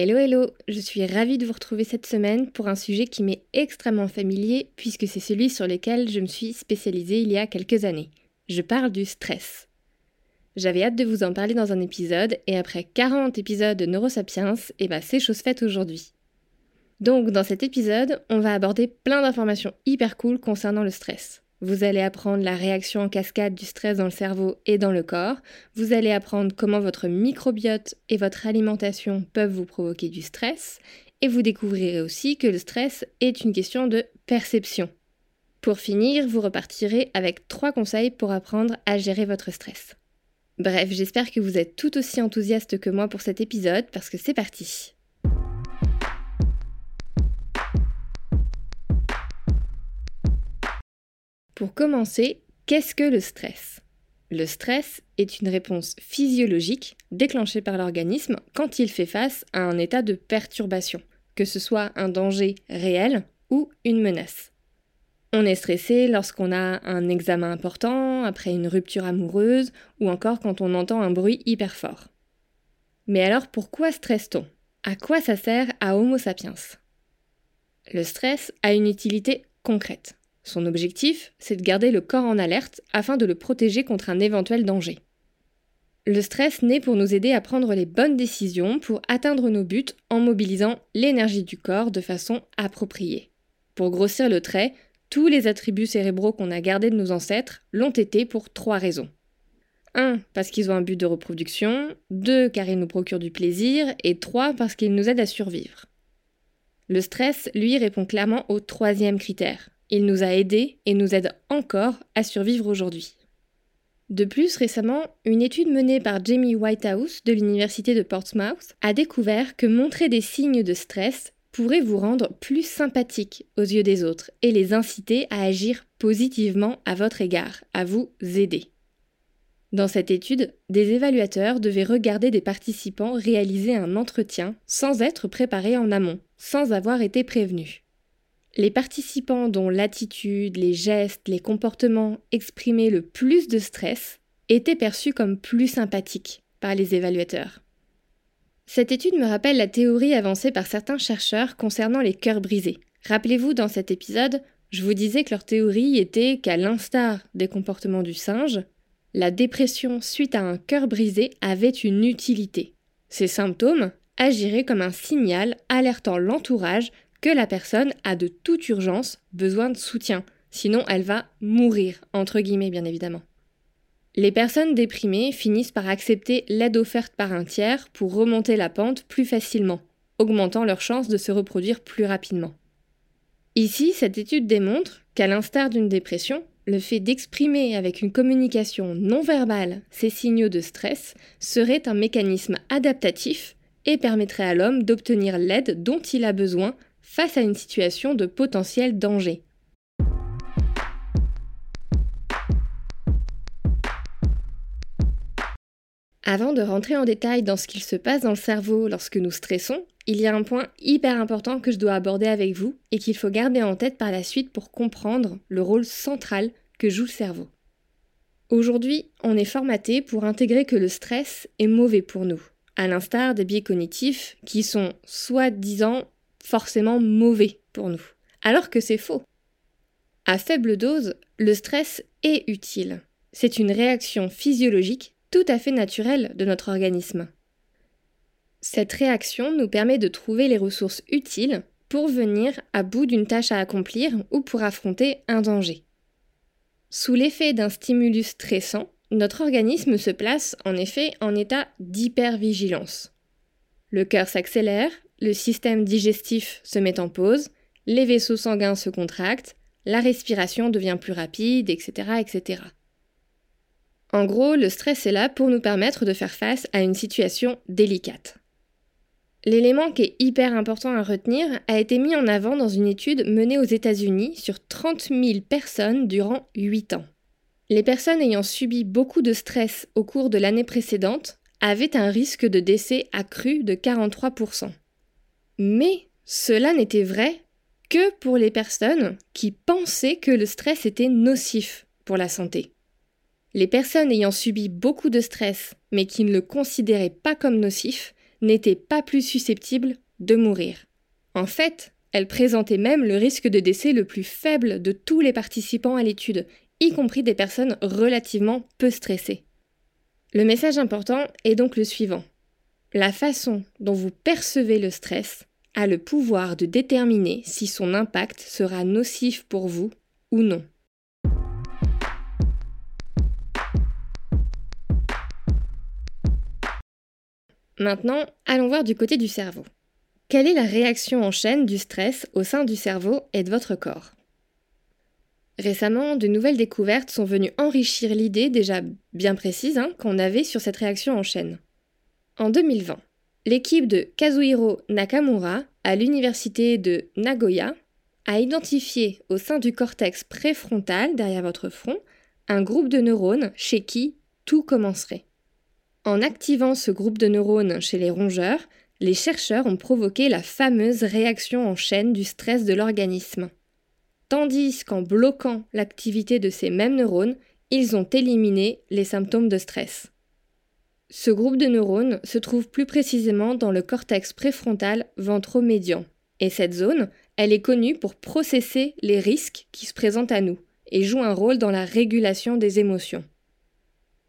Hello hello, je suis ravie de vous retrouver cette semaine pour un sujet qui m'est extrêmement familier puisque c'est celui sur lequel je me suis spécialisée il y a quelques années. Je parle du stress. J'avais hâte de vous en parler dans un épisode et après 40 épisodes de Neurosapiens, et eh ben c'est chose faite aujourd'hui. Donc dans cet épisode, on va aborder plein d'informations hyper cool concernant le stress. Vous allez apprendre la réaction en cascade du stress dans le cerveau et dans le corps. Vous allez apprendre comment votre microbiote et votre alimentation peuvent vous provoquer du stress. Et vous découvrirez aussi que le stress est une question de perception. Pour finir, vous repartirez avec trois conseils pour apprendre à gérer votre stress. Bref, j'espère que vous êtes tout aussi enthousiaste que moi pour cet épisode parce que c'est parti. Pour commencer, qu'est-ce que le stress? Le stress est une réponse physiologique déclenchée par l'organisme quand il fait face à un état de perturbation, que ce soit un danger réel ou une menace. On est stressé lorsqu'on a un examen important, après une rupture amoureuse, ou encore quand on entend un bruit hyper fort. Mais alors pourquoi stresse-t-on? À quoi ça sert à Homo sapiens? Le stress a une utilité concrète. Son objectif, c'est de garder le corps en alerte afin de le protéger contre un éventuel danger. Le stress naît pour nous aider à prendre les bonnes décisions pour atteindre nos buts en mobilisant l'énergie du corps de façon appropriée. Pour grossir le trait, tous les attributs cérébraux qu'on a gardés de nos ancêtres l'ont été pour trois raisons. 1. Parce qu'ils ont un but de reproduction, 2. car ils nous procurent du plaisir, et 3. parce qu'ils nous aident à survivre. Le stress, lui, répond clairement au troisième critère, il nous a aidés et nous aide encore à survivre aujourd'hui. De plus, récemment, une étude menée par Jamie Whitehouse de l'Université de Portsmouth a découvert que montrer des signes de stress pourrait vous rendre plus sympathique aux yeux des autres et les inciter à agir positivement à votre égard, à vous aider. Dans cette étude, des évaluateurs devaient regarder des participants réaliser un entretien sans être préparés en amont, sans avoir été prévenus. Les participants dont l'attitude, les gestes, les comportements exprimaient le plus de stress étaient perçus comme plus sympathiques par les évaluateurs. Cette étude me rappelle la théorie avancée par certains chercheurs concernant les cœurs brisés. Rappelez-vous, dans cet épisode, je vous disais que leur théorie était qu'à l'instar des comportements du singe, la dépression suite à un cœur brisé avait une utilité. Ces symptômes agiraient comme un signal alertant l'entourage que la personne a de toute urgence besoin de soutien, sinon elle va mourir, entre guillemets bien évidemment. Les personnes déprimées finissent par accepter l'aide offerte par un tiers pour remonter la pente plus facilement, augmentant leurs chances de se reproduire plus rapidement. Ici, cette étude démontre qu'à l'instar d'une dépression, le fait d'exprimer avec une communication non verbale ces signaux de stress serait un mécanisme adaptatif et permettrait à l'homme d'obtenir l'aide dont il a besoin face à une situation de potentiel danger. Avant de rentrer en détail dans ce qu'il se passe dans le cerveau lorsque nous stressons, il y a un point hyper important que je dois aborder avec vous et qu'il faut garder en tête par la suite pour comprendre le rôle central que joue le cerveau. Aujourd'hui, on est formaté pour intégrer que le stress est mauvais pour nous, à l'instar des biais cognitifs qui sont soi-disant forcément mauvais pour nous. Alors que c'est faux. À faible dose, le stress est utile. C'est une réaction physiologique tout à fait naturelle de notre organisme. Cette réaction nous permet de trouver les ressources utiles pour venir à bout d'une tâche à accomplir ou pour affronter un danger. Sous l'effet d'un stimulus stressant, notre organisme se place en effet en état d'hypervigilance. Le cœur s'accélère, le système digestif se met en pause, les vaisseaux sanguins se contractent, la respiration devient plus rapide, etc., etc. En gros, le stress est là pour nous permettre de faire face à une situation délicate. L'élément qui est hyper important à retenir a été mis en avant dans une étude menée aux États-Unis sur 30 000 personnes durant 8 ans. Les personnes ayant subi beaucoup de stress au cours de l'année précédente avaient un risque de décès accru de 43%. Mais cela n'était vrai que pour les personnes qui pensaient que le stress était nocif pour la santé. Les personnes ayant subi beaucoup de stress mais qui ne le considéraient pas comme nocif n'étaient pas plus susceptibles de mourir. En fait, elles présentaient même le risque de décès le plus faible de tous les participants à l'étude, y compris des personnes relativement peu stressées. Le message important est donc le suivant. La façon dont vous percevez le stress a le pouvoir de déterminer si son impact sera nocif pour vous ou non. Maintenant, allons voir du côté du cerveau. Quelle est la réaction en chaîne du stress au sein du cerveau et de votre corps? Récemment, de nouvelles découvertes sont venues enrichir l'idée déjà bien précise hein, qu'on avait sur cette réaction en chaîne. En 2020, l'équipe de Kazuhiro Nakamura à l'université de Nagoya a identifié au sein du cortex préfrontal derrière votre front un groupe de neurones chez qui tout commencerait. En activant ce groupe de neurones chez les rongeurs, les chercheurs ont provoqué la fameuse réaction en chaîne du stress de l'organisme. Tandis qu'en bloquant l'activité de ces mêmes neurones, ils ont éliminé les symptômes de stress. Ce groupe de neurones se trouve plus précisément dans le cortex préfrontal ventromédian. Et cette zone, elle est connue pour processer les risques qui se présentent à nous et joue un rôle dans la régulation des émotions.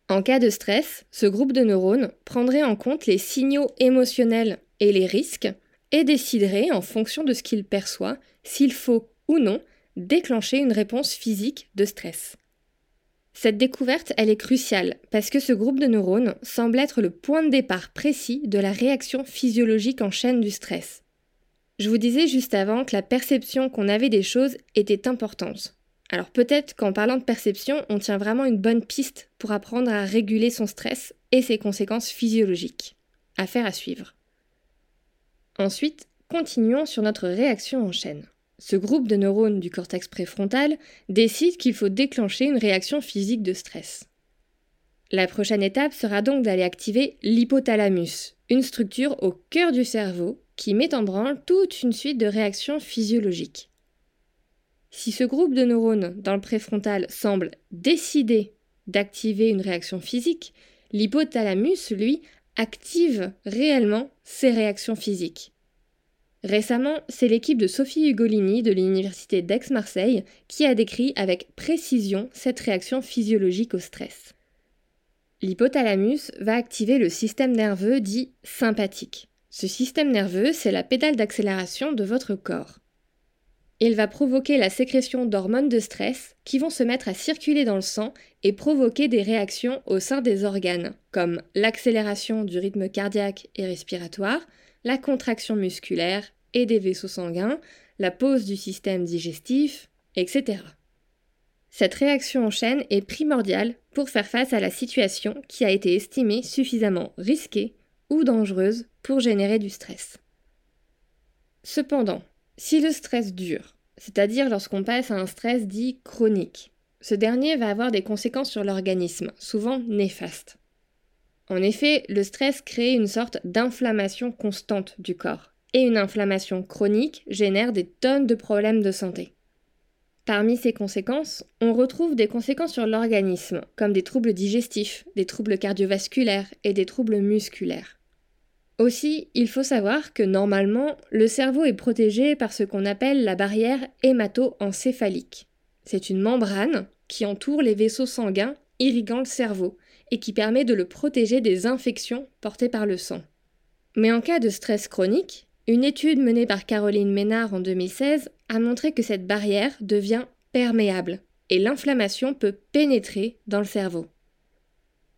En cas de stress, ce groupe de neurones prendrait en compte les signaux émotionnels et les risques et déciderait, en fonction de ce qu'il perçoit, s'il faut ou non déclencher une réponse physique de stress. Cette découverte, elle est cruciale parce que ce groupe de neurones semble être le point de départ précis de la réaction physiologique en chaîne du stress. Je vous disais juste avant que la perception qu'on avait des choses était importante. Alors peut-être qu'en parlant de perception, on tient vraiment une bonne piste pour apprendre à réguler son stress et ses conséquences physiologiques. Affaire à suivre. Ensuite, continuons sur notre réaction en chaîne. Ce groupe de neurones du cortex préfrontal décide qu'il faut déclencher une réaction physique de stress. La prochaine étape sera donc d'aller activer l'hypothalamus, une structure au cœur du cerveau qui met en branle toute une suite de réactions physiologiques. Si ce groupe de neurones dans le préfrontal semble décider d'activer une réaction physique, l'hypothalamus, lui, active réellement ces réactions physiques. Récemment, c'est l'équipe de Sophie Ugolini de l'Université d'Aix-Marseille qui a décrit avec précision cette réaction physiologique au stress. L'hypothalamus va activer le système nerveux dit sympathique. Ce système nerveux, c'est la pédale d'accélération de votre corps il va provoquer la sécrétion d'hormones de stress qui vont se mettre à circuler dans le sang et provoquer des réactions au sein des organes, comme l'accélération du rythme cardiaque et respiratoire, la contraction musculaire et des vaisseaux sanguins, la pause du système digestif, etc. Cette réaction en chaîne est primordiale pour faire face à la situation qui a été estimée suffisamment risquée ou dangereuse pour générer du stress. Cependant, si le stress dure, c'est-à-dire lorsqu'on passe à un stress dit chronique, ce dernier va avoir des conséquences sur l'organisme, souvent néfastes. En effet, le stress crée une sorte d'inflammation constante du corps, et une inflammation chronique génère des tonnes de problèmes de santé. Parmi ces conséquences, on retrouve des conséquences sur l'organisme, comme des troubles digestifs, des troubles cardiovasculaires et des troubles musculaires. Aussi, il faut savoir que normalement, le cerveau est protégé par ce qu'on appelle la barrière hémato-encéphalique. C'est une membrane qui entoure les vaisseaux sanguins irriguant le cerveau et qui permet de le protéger des infections portées par le sang. Mais en cas de stress chronique, une étude menée par Caroline Ménard en 2016 a montré que cette barrière devient perméable et l'inflammation peut pénétrer dans le cerveau.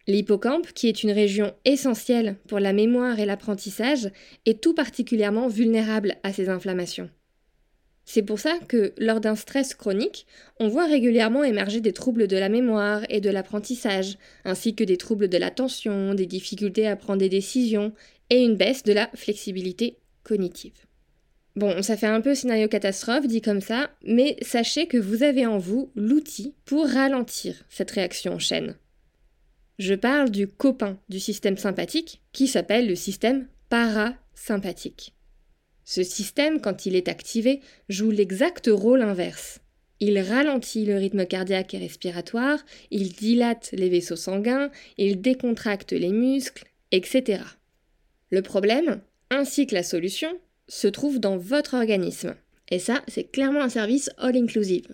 L'hippocampe, qui est une région essentielle pour la mémoire et l'apprentissage, est tout particulièrement vulnérable à ces inflammations. C'est pour ça que, lors d'un stress chronique, on voit régulièrement émerger des troubles de la mémoire et de l'apprentissage, ainsi que des troubles de l'attention, des difficultés à prendre des décisions, et une baisse de la flexibilité cognitive. Bon, ça fait un peu scénario catastrophe dit comme ça, mais sachez que vous avez en vous l'outil pour ralentir cette réaction en chaîne. Je parle du copain du système sympathique qui s'appelle le système parasympathique. Ce système, quand il est activé, joue l'exact rôle inverse. Il ralentit le rythme cardiaque et respiratoire, il dilate les vaisseaux sanguins, il décontracte les muscles, etc. Le problème, ainsi que la solution, se trouve dans votre organisme. Et ça, c'est clairement un service all-inclusive.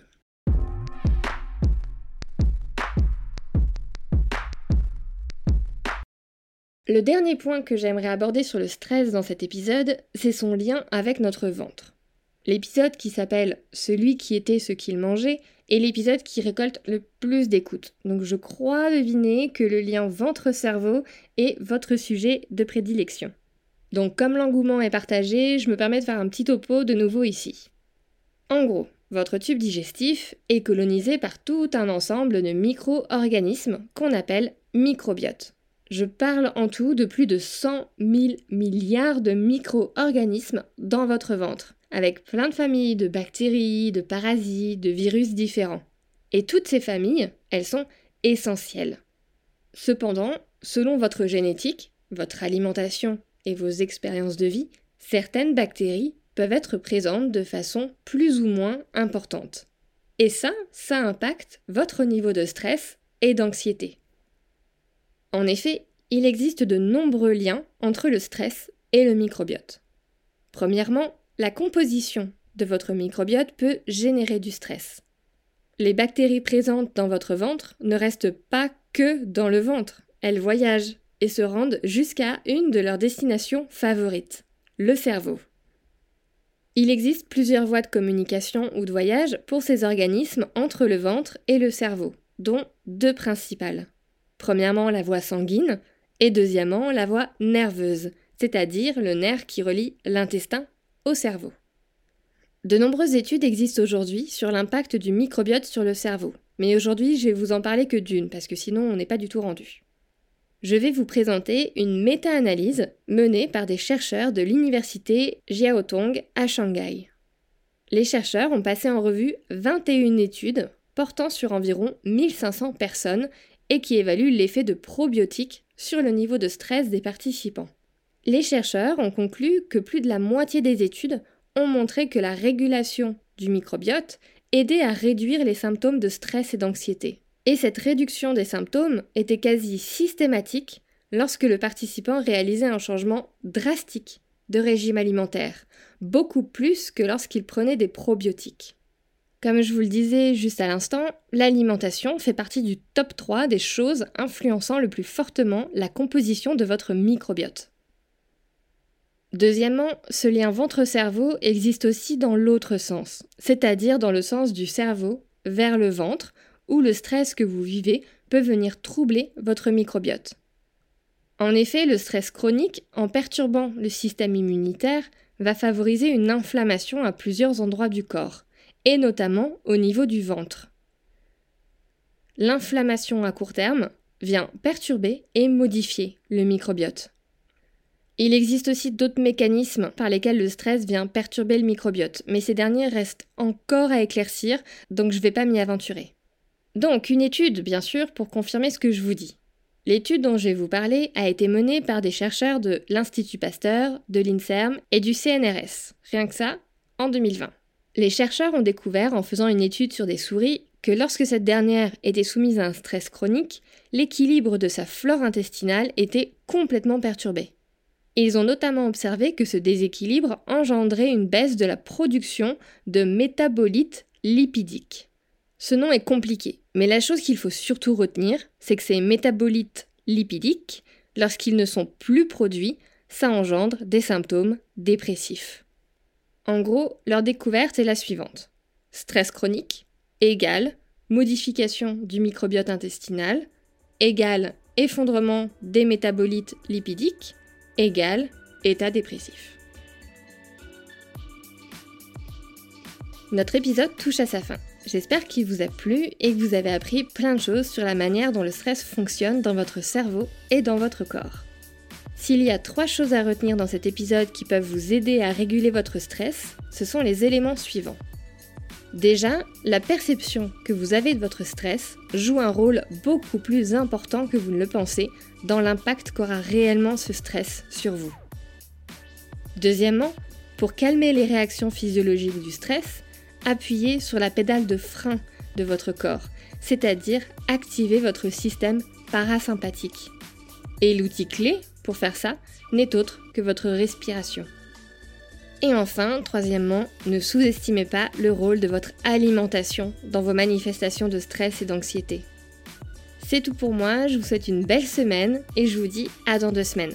Le dernier point que j'aimerais aborder sur le stress dans cet épisode, c'est son lien avec notre ventre. L'épisode qui s'appelle Celui qui était ce qu'il mangeait est l'épisode qui récolte le plus d'écoute. Donc je crois deviner que le lien ventre-cerveau est votre sujet de prédilection. Donc comme l'engouement est partagé, je me permets de faire un petit topo de nouveau ici. En gros, votre tube digestif est colonisé par tout un ensemble de micro-organismes qu'on appelle microbiotes. Je parle en tout de plus de 100 000 milliards de micro-organismes dans votre ventre, avec plein de familles de bactéries, de parasites, de virus différents. Et toutes ces familles, elles sont essentielles. Cependant, selon votre génétique, votre alimentation et vos expériences de vie, certaines bactéries peuvent être présentes de façon plus ou moins importante. Et ça, ça impacte votre niveau de stress et d'anxiété. En effet, il existe de nombreux liens entre le stress et le microbiote. Premièrement, la composition de votre microbiote peut générer du stress. Les bactéries présentes dans votre ventre ne restent pas que dans le ventre, elles voyagent et se rendent jusqu'à une de leurs destinations favorites, le cerveau. Il existe plusieurs voies de communication ou de voyage pour ces organismes entre le ventre et le cerveau, dont deux principales. Premièrement, la voie sanguine, et deuxièmement, la voie nerveuse, c'est-à-dire le nerf qui relie l'intestin au cerveau. De nombreuses études existent aujourd'hui sur l'impact du microbiote sur le cerveau, mais aujourd'hui je vais vous en parler que d'une, parce que sinon on n'est pas du tout rendu je vais vous présenter une méta-analyse menée par des chercheurs de l'université Jiaotong à Shanghai. Les chercheurs ont passé en revue 21 études portant sur environ 1500 personnes et qui évaluent l'effet de probiotiques sur le niveau de stress des participants. Les chercheurs ont conclu que plus de la moitié des études ont montré que la régulation du microbiote aidait à réduire les symptômes de stress et d'anxiété. Et cette réduction des symptômes était quasi systématique lorsque le participant réalisait un changement drastique de régime alimentaire, beaucoup plus que lorsqu'il prenait des probiotiques. Comme je vous le disais juste à l'instant, l'alimentation fait partie du top 3 des choses influençant le plus fortement la composition de votre microbiote. Deuxièmement, ce lien ventre-cerveau existe aussi dans l'autre sens, c'est-à-dire dans le sens du cerveau vers le ventre, où le stress que vous vivez peut venir troubler votre microbiote. En effet, le stress chronique, en perturbant le système immunitaire, va favoriser une inflammation à plusieurs endroits du corps, et notamment au niveau du ventre. L'inflammation à court terme vient perturber et modifier le microbiote. Il existe aussi d'autres mécanismes par lesquels le stress vient perturber le microbiote, mais ces derniers restent encore à éclaircir, donc je ne vais pas m'y aventurer. Donc, une étude, bien sûr, pour confirmer ce que je vous dis. L'étude dont je vais vous parler a été menée par des chercheurs de l'Institut Pasteur, de l'INSERM et du CNRS. Rien que ça, en 2020. Les chercheurs ont découvert, en faisant une étude sur des souris, que lorsque cette dernière était soumise à un stress chronique, l'équilibre de sa flore intestinale était complètement perturbé. Ils ont notamment observé que ce déséquilibre engendrait une baisse de la production de métabolites lipidiques. Ce nom est compliqué, mais la chose qu'il faut surtout retenir, c'est que ces métabolites lipidiques, lorsqu'ils ne sont plus produits, ça engendre des symptômes dépressifs. En gros, leur découverte est la suivante. Stress chronique égale modification du microbiote intestinal égale effondrement des métabolites lipidiques égale état dépressif. Notre épisode touche à sa fin. J'espère qu'il vous a plu et que vous avez appris plein de choses sur la manière dont le stress fonctionne dans votre cerveau et dans votre corps. S'il y a trois choses à retenir dans cet épisode qui peuvent vous aider à réguler votre stress, ce sont les éléments suivants. Déjà, la perception que vous avez de votre stress joue un rôle beaucoup plus important que vous ne le pensez dans l'impact qu'aura réellement ce stress sur vous. Deuxièmement, pour calmer les réactions physiologiques du stress, appuyez sur la pédale de frein de votre corps, c'est-à-dire activer votre système parasympathique. Et l'outil clé pour faire ça n'est autre que votre respiration. Et enfin, troisièmement, ne sous-estimez pas le rôle de votre alimentation dans vos manifestations de stress et d'anxiété. C'est tout pour moi, je vous souhaite une belle semaine et je vous dis à dans deux semaines.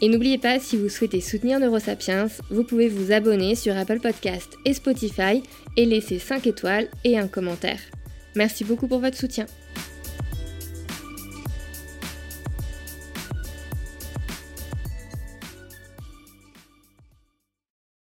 Et n'oubliez pas, si vous souhaitez soutenir Neurosapiens, vous pouvez vous abonner sur Apple Podcast et Spotify et laisser 5 étoiles et un commentaire. Merci beaucoup pour votre soutien.